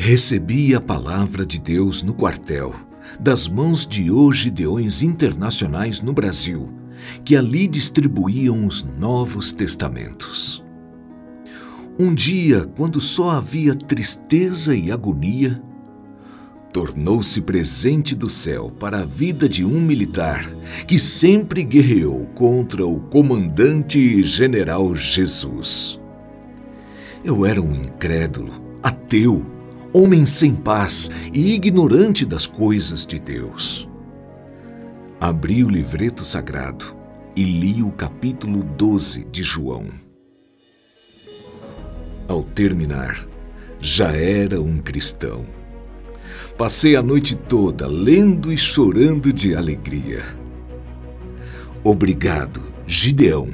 Recebi a palavra de Deus no quartel, das mãos de Ogideões Internacionais no Brasil, que ali distribuíam os Novos Testamentos. Um dia, quando só havia tristeza e agonia, tornou-se presente do céu para a vida de um militar que sempre guerreou contra o comandante general Jesus. Eu era um incrédulo, ateu, homem sem paz e ignorante das coisas de Deus. Abri o livreto sagrado e li o capítulo 12 de João. Ao terminar, já era um cristão. Passei a noite toda lendo e chorando de alegria. Obrigado, Gideão,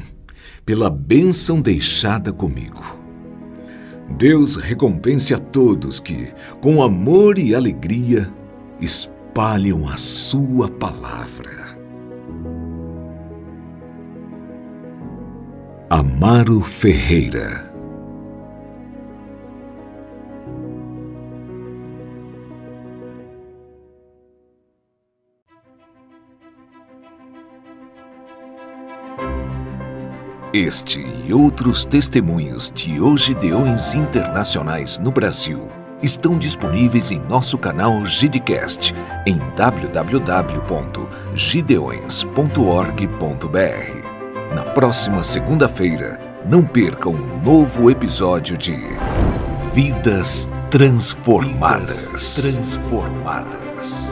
pela bênção deixada comigo. Deus recompense a todos que, com amor e alegria, espalham a sua palavra. Amaro Ferreira Este e outros testemunhos de Ogideões Internacionais no Brasil estão disponíveis em nosso canal Gidecast em www.gideões.org.br. Na próxima segunda-feira, não perca um novo episódio de Vidas Transformadas. Vidas transformadas.